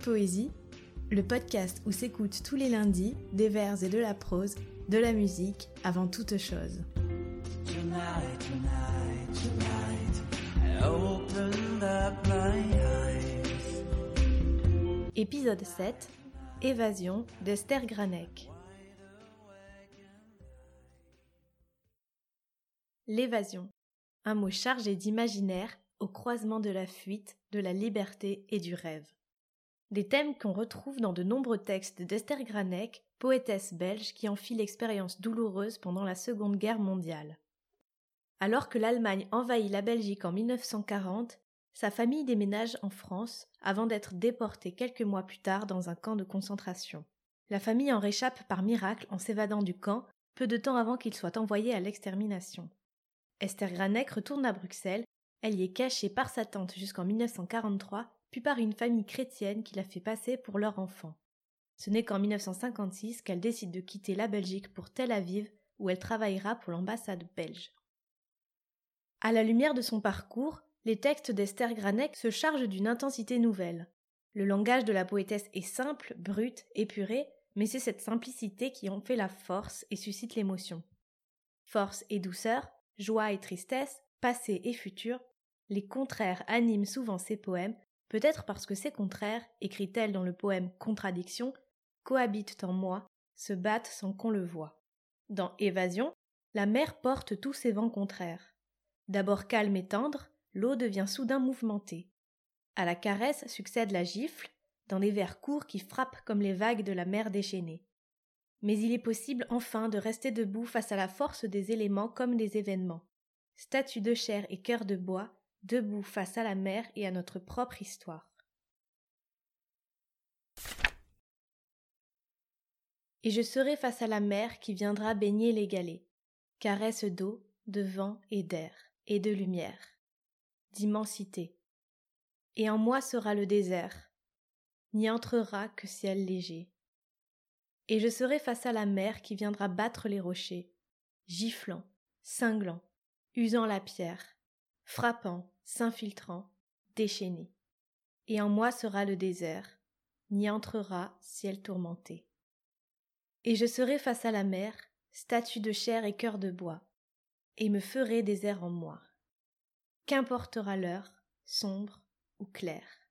Poésie, le podcast où s'écoutent tous les lundis des vers et de la prose, de la musique avant toute chose. Tonight, tonight, tonight, I opened up my eyes. Épisode 7 Évasion d'Esther Granek. L'évasion, un mot chargé d'imaginaire au croisement de la fuite, de la liberté et du rêve. Des thèmes qu'on retrouve dans de nombreux textes d'Esther Granek, poétesse belge qui en fit l'expérience douloureuse pendant la Seconde Guerre mondiale. Alors que l'Allemagne envahit la Belgique en 1940, sa famille déménage en France avant d'être déportée quelques mois plus tard dans un camp de concentration. La famille en réchappe par miracle en s'évadant du camp peu de temps avant qu'il soit envoyé à l'extermination. Esther Granek retourne à Bruxelles, elle y est cachée par sa tante jusqu'en 1943, par une famille chrétienne qui la fait passer pour leur enfant. Ce n'est qu'en 1956 qu'elle décide de quitter la Belgique pour Tel Aviv, où elle travaillera pour l'ambassade belge. À la lumière de son parcours, les textes d'Esther Granek se chargent d'une intensité nouvelle. Le langage de la poétesse est simple, brut, épuré, mais c'est cette simplicité qui en fait la force et suscite l'émotion. Force et douceur, joie et tristesse, passé et futur, les contraires animent souvent ses poèmes, peut-être parce que ces contraires, écrit-elle dans le poème Contradiction, cohabitent en moi, se battent sans qu'on le voie. Dans Évasion, la mer porte tous ses vents contraires. D'abord calme et tendre, l'eau devient soudain mouvementée. À la caresse succède la gifle, dans les vers courts qui frappent comme les vagues de la mer déchaînée. Mais il est possible enfin de rester debout face à la force des éléments comme des événements. Statue de chair et cœur de bois, debout face à la mer et à notre propre histoire. Et je serai face à la mer qui viendra baigner les galets, caresse d'eau, de vent et d'air, et de lumière, d'immensité. Et en moi sera le désert, n'y entrera que ciel léger. Et je serai face à la mer qui viendra battre les rochers, giflant, cinglant, usant la pierre, frappant, s'infiltrant, déchaîné. Et en moi sera le désert, n'y entrera ciel tourmenté. Et je serai face à la mer, statue de chair et cœur de bois, et me ferai désert en moi. Qu'importera l'heure, sombre ou claire?